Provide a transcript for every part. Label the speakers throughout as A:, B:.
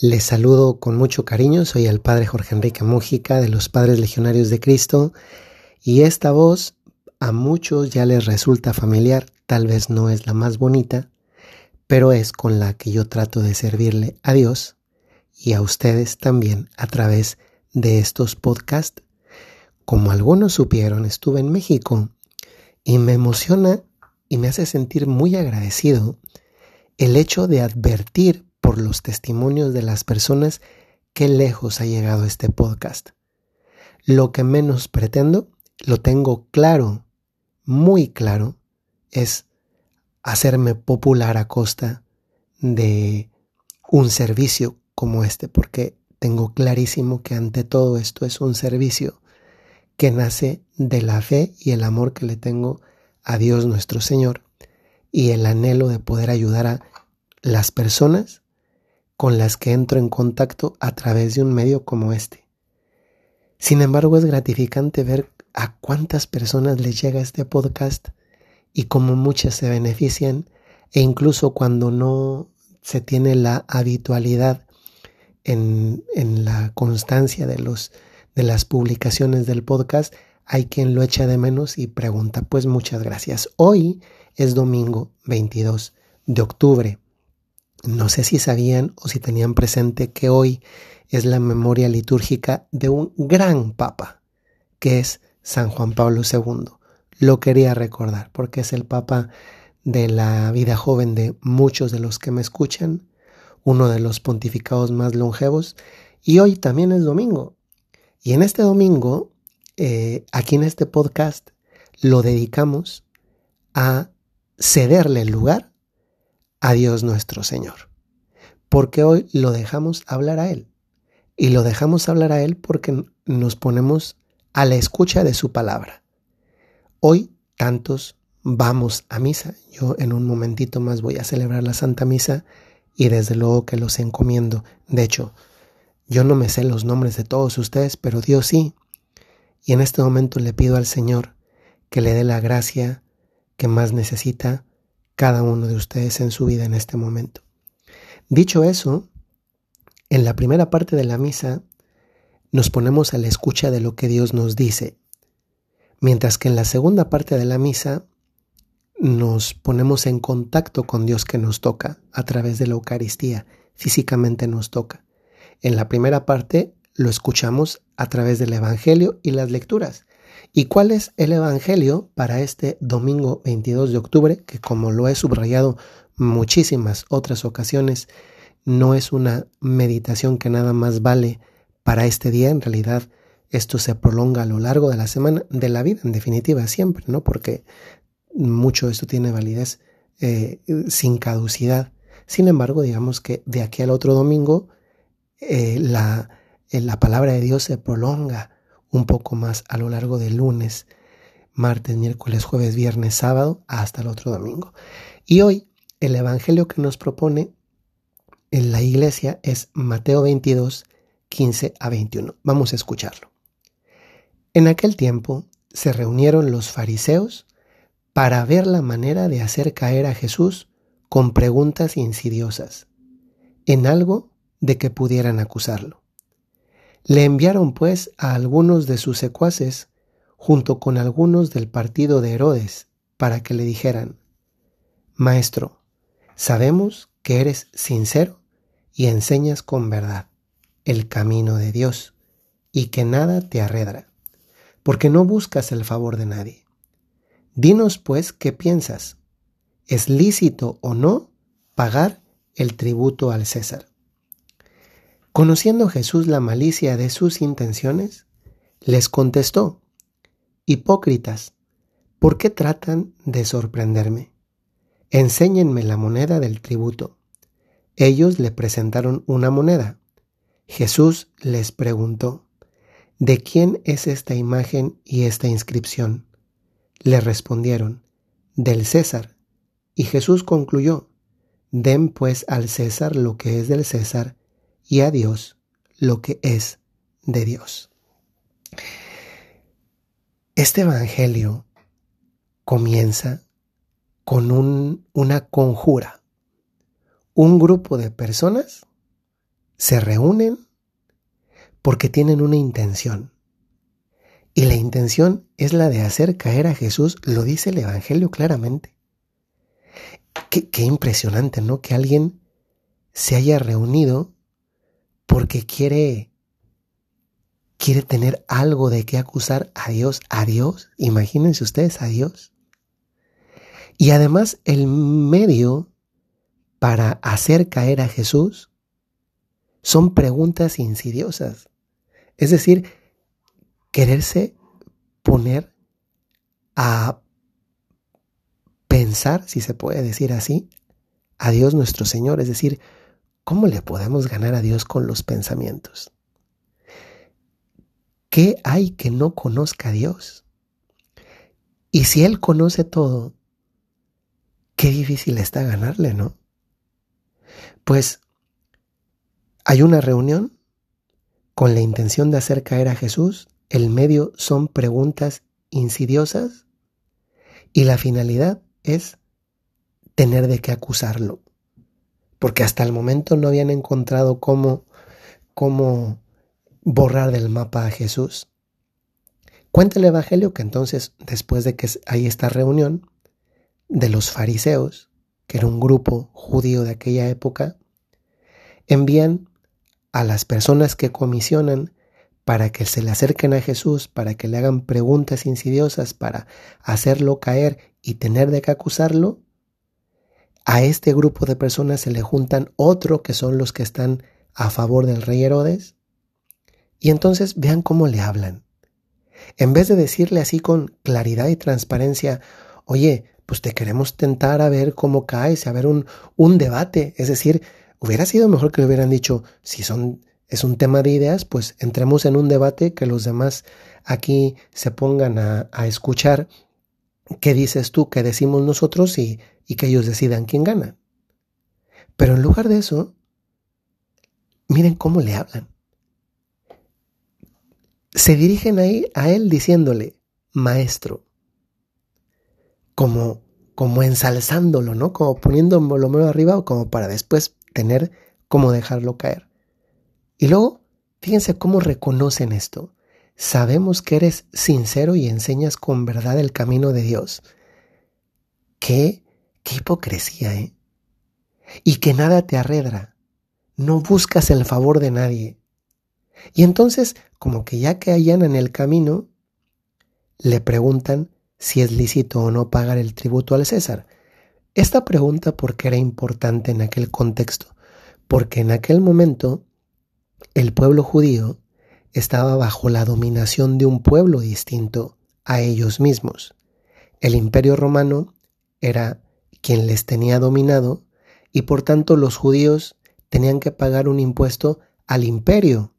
A: Les saludo con mucho cariño, soy el Padre Jorge Enrique Mújica de los Padres Legionarios de Cristo y esta voz a muchos ya les resulta familiar, tal vez no es la más bonita, pero es con la que yo trato de servirle a Dios y a ustedes también a través de estos podcasts. Como algunos supieron, estuve en México y me emociona y me hace sentir muy agradecido el hecho de advertir por los testimonios de las personas qué lejos ha llegado este podcast. Lo que menos pretendo, lo tengo claro, muy claro, es hacerme popular a costa de un servicio como este, porque tengo clarísimo que ante todo esto es un servicio que nace de la fe y el amor que le tengo a Dios nuestro Señor y el anhelo de poder ayudar a las personas con las que entro en contacto a través de un medio como este. Sin embargo, es gratificante ver a cuántas personas les llega este podcast y cómo muchas se benefician e incluso cuando no se tiene la habitualidad en, la constancia de las publicaciones del podcast, hay quien lo echa de menos y pregunta, pues muchas gracias. Hoy es domingo 22 de octubre no sé si sabían o si tenían presente que hoy es la memoria litúrgica de un gran papa, que es San Juan Pablo II. Lo quería recordar porque es el papa de la vida joven de muchos de los que me escuchan, uno de los pontificados más longevos, y hoy también es domingo. Y en este domingo, eh, aquí en este podcast, lo dedicamos a cederle el lugar a Dios nuestro Señor. Porque hoy lo dejamos hablar a Él. Y lo dejamos hablar a Él porque nos ponemos a la escucha de su palabra. Hoy tantos vamos a misa. Yo en un momentito más voy a celebrar la Santa Misa y desde luego que los encomiendo. De hecho, yo no me sé los nombres de todos ustedes, pero Dios sí. Y en este momento le pido al Señor que le dé la gracia que más necesita cada uno de ustedes en su vida en este momento. Dicho eso, en la primera parte de la misa nos ponemos a la escucha de lo que Dios nos dice, mientras que en la segunda parte de la misa nos ponemos en contacto con Dios que nos toca a través de la Eucaristía, físicamente nos toca. En la primera parte lo escuchamos a través del Evangelio y las lecturas, ¿Y cuál es el Evangelio para este domingo 22 de octubre? Que como lo he subrayado muchísimas otras ocasiones, no es una meditación que nada más vale para este día, en realidad esto se prolonga a lo largo de la semana, de la vida en definitiva, siempre, ¿no? Porque mucho de esto tiene validez eh, sin caducidad. Sin embargo, digamos que de aquí al otro domingo eh, la, eh, la palabra de Dios se prolonga un poco más a lo largo del lunes, martes, miércoles, jueves, viernes, sábado, hasta el otro domingo. Y hoy el Evangelio que nos propone en la iglesia es Mateo 22, 15 a 21. Vamos a escucharlo. En aquel tiempo se reunieron los fariseos para ver la manera de hacer caer a Jesús con preguntas insidiosas, en algo de que pudieran acusarlo. Le enviaron pues a algunos de sus secuaces, junto con algunos del partido de Herodes, para que le dijeran, Maestro, sabemos que eres sincero y enseñas con verdad el camino de Dios, y que nada te arredra, porque no buscas el favor de nadie. Dinos pues qué piensas. ¿Es lícito o no pagar el tributo al César? Conociendo Jesús la malicia de sus intenciones, les contestó, Hipócritas, ¿por qué tratan de sorprenderme? Enséñenme la moneda del tributo. Ellos le presentaron una moneda. Jesús les preguntó, ¿De quién es esta imagen y esta inscripción? Le respondieron, del César. Y Jesús concluyó, Den pues al César lo que es del César y a Dios lo que es de Dios. Este Evangelio comienza con un, una conjura. Un grupo de personas se reúnen porque tienen una intención. Y la intención es la de hacer caer a Jesús, lo dice el Evangelio claramente. Qué, qué impresionante, ¿no? Que alguien se haya reunido porque quiere quiere tener algo de qué acusar a Dios, a Dios, imagínense ustedes a Dios. Y además el medio para hacer caer a Jesús son preguntas insidiosas. Es decir, quererse poner a pensar, si se puede decir así, a Dios nuestro Señor. Es decir, ¿cómo le podemos ganar a Dios con los pensamientos? ¿Qué hay que no conozca a Dios? Y si Él conoce todo, qué difícil está ganarle, ¿no? Pues hay una reunión con la intención de hacer caer a Jesús, el medio son preguntas insidiosas y la finalidad es tener de qué acusarlo. Porque hasta el momento no habían encontrado cómo, cómo borrar del mapa a Jesús. Cuenta el Evangelio que entonces, después de que hay esta reunión de los fariseos, que era un grupo judío de aquella época, envían a las personas que comisionan para que se le acerquen a Jesús, para que le hagan preguntas insidiosas, para hacerlo caer y tener de qué acusarlo, a este grupo de personas se le juntan otro que son los que están a favor del rey Herodes, y entonces vean cómo le hablan. En vez de decirle así con claridad y transparencia, oye, pues te queremos tentar a ver cómo caes, a ver un, un debate. Es decir, hubiera sido mejor que le hubieran dicho, si son, es un tema de ideas, pues entremos en un debate que los demás aquí se pongan a, a escuchar qué dices tú, qué decimos nosotros y, y que ellos decidan quién gana. Pero en lugar de eso, miren cómo le hablan se dirigen ahí a él diciéndole, maestro, como, como ensalzándolo, ¿no? Como poniéndolo medio arriba o como para después tener cómo dejarlo caer. Y luego, fíjense cómo reconocen esto. Sabemos que eres sincero y enseñas con verdad el camino de Dios. Qué, qué hipocresía, ¿eh? Y que nada te arredra. No buscas el favor de nadie y entonces, como que ya que hallan en el camino, le preguntan si es lícito o no pagar el tributo al César. Esta pregunta porque era importante en aquel contexto, porque en aquel momento el pueblo judío estaba bajo la dominación de un pueblo distinto a ellos mismos. El imperio romano era quien les tenía dominado y por tanto los judíos tenían que pagar un impuesto al imperio.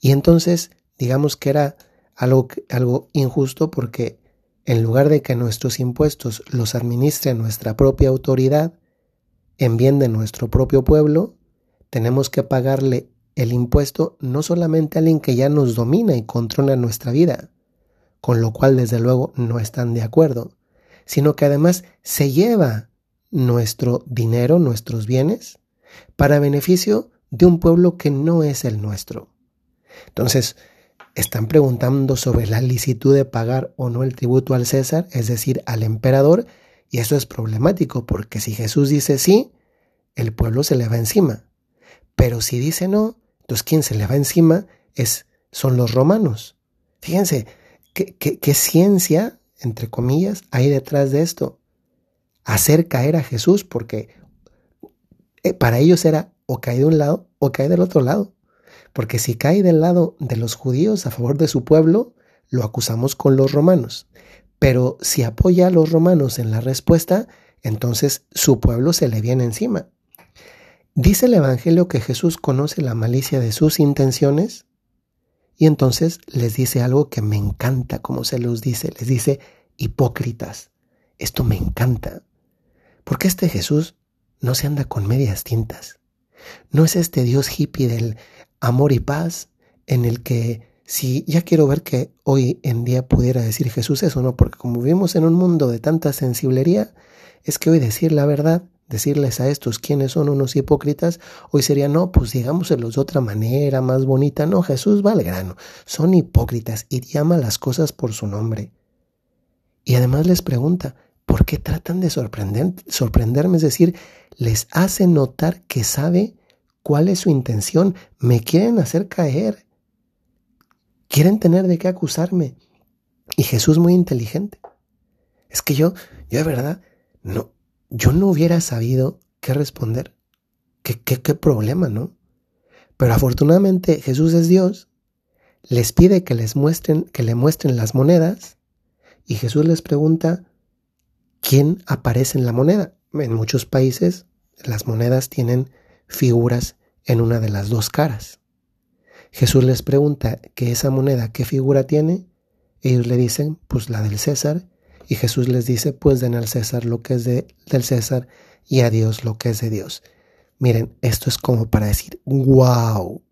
A: Y entonces, digamos que era algo, injusto porque en lugar de que nuestros impuestos los administre nuestra propia autoridad, en bien de nuestro propio pueblo, tenemos que pagarle el impuesto no solamente a alguien que ya nos domina y controla nuestra vida, con lo cual desde luego no están de acuerdo, sino que además se lleva nuestro dinero, nuestros bienes, para beneficio de un pueblo que no es el nuestro. Entonces, están preguntando sobre la licitud de pagar o no el tributo al César, es decir, al emperador, y eso es problemático porque si Jesús dice sí, el pueblo se le va encima. Pero si dice no, entonces quien se le va encima es, son los romanos. Fíjense, ¿qué, qué ciencia, entre comillas, hay detrás de esto? Hacer caer a Jesús porque eh, para ellos era o cae de un lado o cae del otro lado. Porque si cae del lado de los judíos a favor de su pueblo, lo acusamos con los romanos. Pero si apoya a los romanos en la respuesta, entonces su pueblo se le viene encima. Dice el Evangelio que Jesús conoce la malicia de sus intenciones y entonces les dice algo que me encanta como se los dice. Les dice, hipócritas, esto me encanta. Porque este Jesús no se anda con medias tintas. No es este Dios hippie del amor y paz en el que si ya quiero ver que hoy en día pudiera decir Jesús eso, ¿no? Porque como vivimos en un mundo de tanta sensiblería, es que hoy decir la verdad decirles a estos quiénes son unos hipócritas, hoy sería, no, pues digámoselos de otra manera, más bonita. No, Jesús va al grano. Son hipócritas y llama las cosas por su nombre. Y además les pregunta, ¿por qué tratan de sorprender, sorprenderme? Es decir, les hace notar que sabe cuál es su intención. Me quieren hacer caer. Quieren tener de qué acusarme. Y Jesús muy inteligente. Es que yo, yo de verdad, no, yo no hubiera sabido qué responder. ¿Qué, qué, qué problema, no? Pero afortunadamente Jesús es Dios, les pide que les muestren, que le muestren las monedas, y Jesús les pregunta quién aparece en la moneda. En muchos países las monedas tienen figuras en una de las dos caras. Jesús les pregunta que esa moneda qué figura tiene, ellos le dicen pues la del César, y Jesús les dice, pues den al César lo que es de, del César y a Dios lo que es de Dios. Miren, esto es como para decir, wow,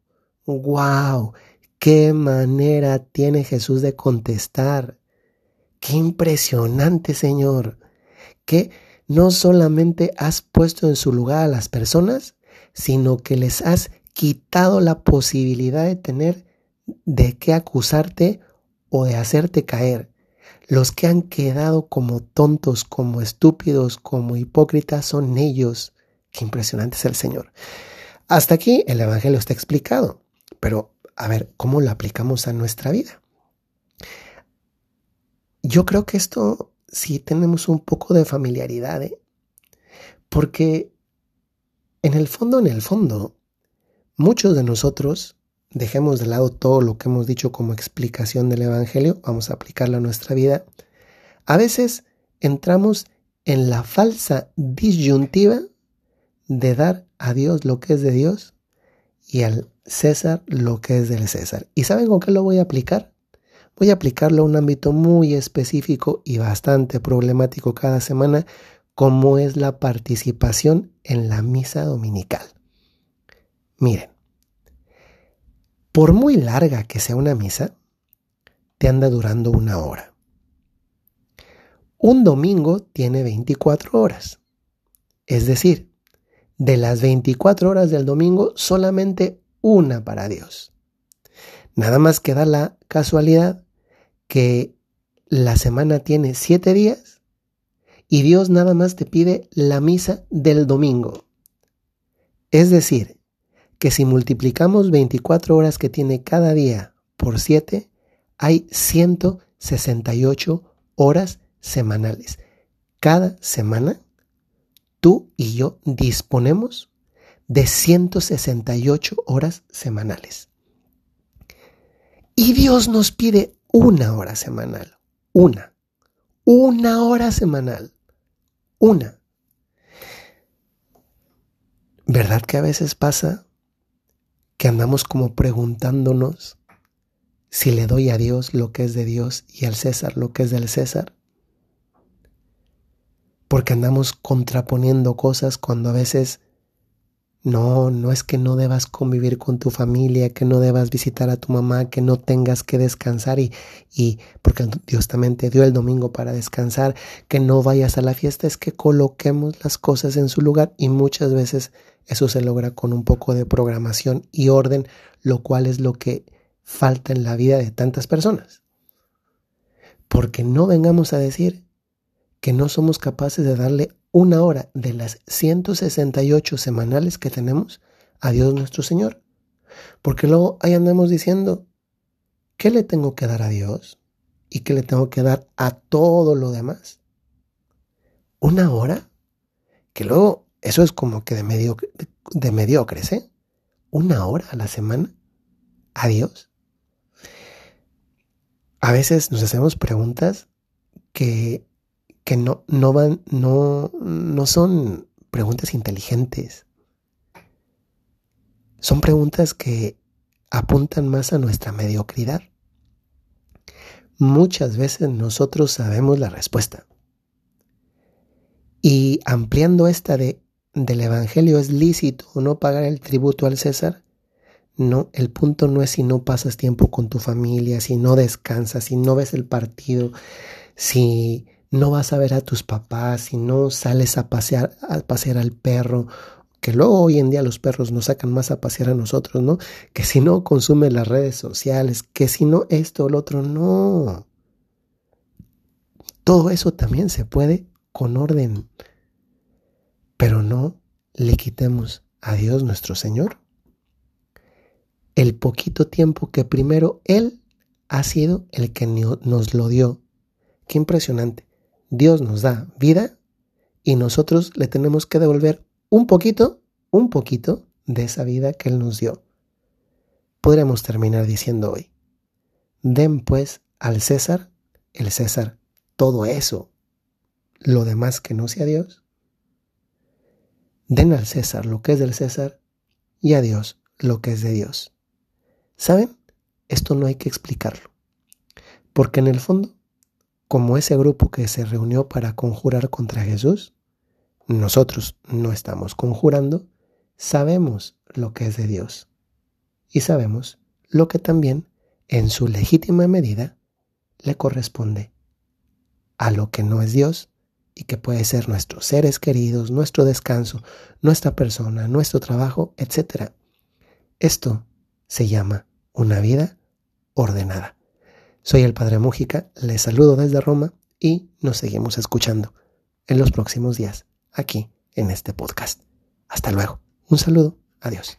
A: wow, qué manera tiene Jesús de contestar. Qué impresionante, Señor. Que no solamente has puesto en su lugar a las personas, sino que les has quitado la posibilidad de tener de qué acusarte o de hacerte caer. Los que han quedado como tontos, como estúpidos, como hipócritas son ellos. Qué impresionante es el Señor. Hasta aquí el Evangelio está explicado, pero a ver, ¿cómo lo aplicamos a nuestra vida? Yo creo que esto sí tenemos un poco de familiaridad, ¿eh? porque en el fondo, en el fondo, muchos de nosotros dejemos de lado todo lo que hemos dicho como explicación del Evangelio, vamos a aplicarlo a nuestra vida, a veces entramos en la falsa disyuntiva de dar a Dios lo que es de Dios y al César lo que es del César. ¿Y saben con qué lo voy a aplicar? Voy a aplicarlo a un ámbito muy específico y bastante problemático cada semana, como es la participación en la misa dominical. Miren, por muy larga que sea una misa, te anda durando una hora. Un domingo tiene 24 horas. Es decir, de las 24 horas del domingo, solamente una para Dios. Nada más que da la casualidad que la semana tiene 7 días y Dios nada más te pide la misa del domingo. Es decir, que si multiplicamos 24 horas que tiene cada día por 7, hay 168 horas semanales. Cada semana, tú y yo disponemos de 168 horas semanales. Y Dios nos pide una hora semanal. Una. Una hora semanal. Una. ¿Verdad que a veces pasa que andamos como preguntándonos si le doy a Dios lo que es de Dios y al César lo que es del César. Porque andamos contraponiendo cosas cuando a veces no, no es que no debas convivir con tu familia, que no debas visitar a tu mamá, que no tengas que descansar y, y porque Dios también te dio el domingo para descansar, que no vayas a la fiesta, es que coloquemos las cosas en su lugar y muchas veces eso se logra con un poco de programación y orden, lo cual es lo que falta en la vida de tantas personas. Porque no vengamos a decir que no somos capaces de darle una hora de las 168 semanales que tenemos a Dios nuestro Señor. Porque luego ahí andamos diciendo, ¿qué le tengo que dar a Dios? ¿Y qué le tengo que dar a todo lo demás? ¿Una hora? Que luego eso es como que de, medio, de ¿eh? ¿Una hora a la semana? ¿A Dios? A veces nos hacemos preguntas que que no, no van, no, no son preguntas inteligentes. Son preguntas que apuntan más a nuestra mediocridad. Muchas veces nosotros sabemos la respuesta. Y ampliando esta de del Evangelio, ¿es lícito o no pagar el tributo al César? No, el punto no es si no pasas tiempo con tu familia, si no descansas, si no ves el partido, si no vas a ver a tus papás, si no sales a pasear, a pasear al perro, que luego hoy en día los perros nos sacan más a pasear a nosotros, ¿no? Que si no consume las redes sociales, que si no esto o lo otro, no. Todo eso también se puede con orden, pero no le quitemos a Dios nuestro Señor el poquito tiempo que primero Él ha sido el que nos lo dio. Qué impresionante. Dios nos da vida y nosotros le tenemos que devolver un poquito, un poquito de esa vida que Él nos dio. Podríamos terminar diciendo hoy, den pues al César, el César, todo eso, lo demás que no sea Dios. Den al César lo que es del César y a Dios lo que es de Dios. ¿Saben? Esto no hay que explicarlo. Porque en el fondo como ese grupo que se reunió para conjurar contra Jesús, nosotros no estamos conjurando, sabemos lo que es de Dios y sabemos lo que también en su legítima medida le corresponde a lo que no es Dios y que puede ser nuestros seres queridos, nuestro descanso, nuestra persona, nuestro trabajo, etc. Esto se llama una vida ordenada. Soy el Padre Mújica, les saludo desde Roma y nos seguimos escuchando en los próximos días aquí en este podcast. Hasta luego. Un saludo. Adiós.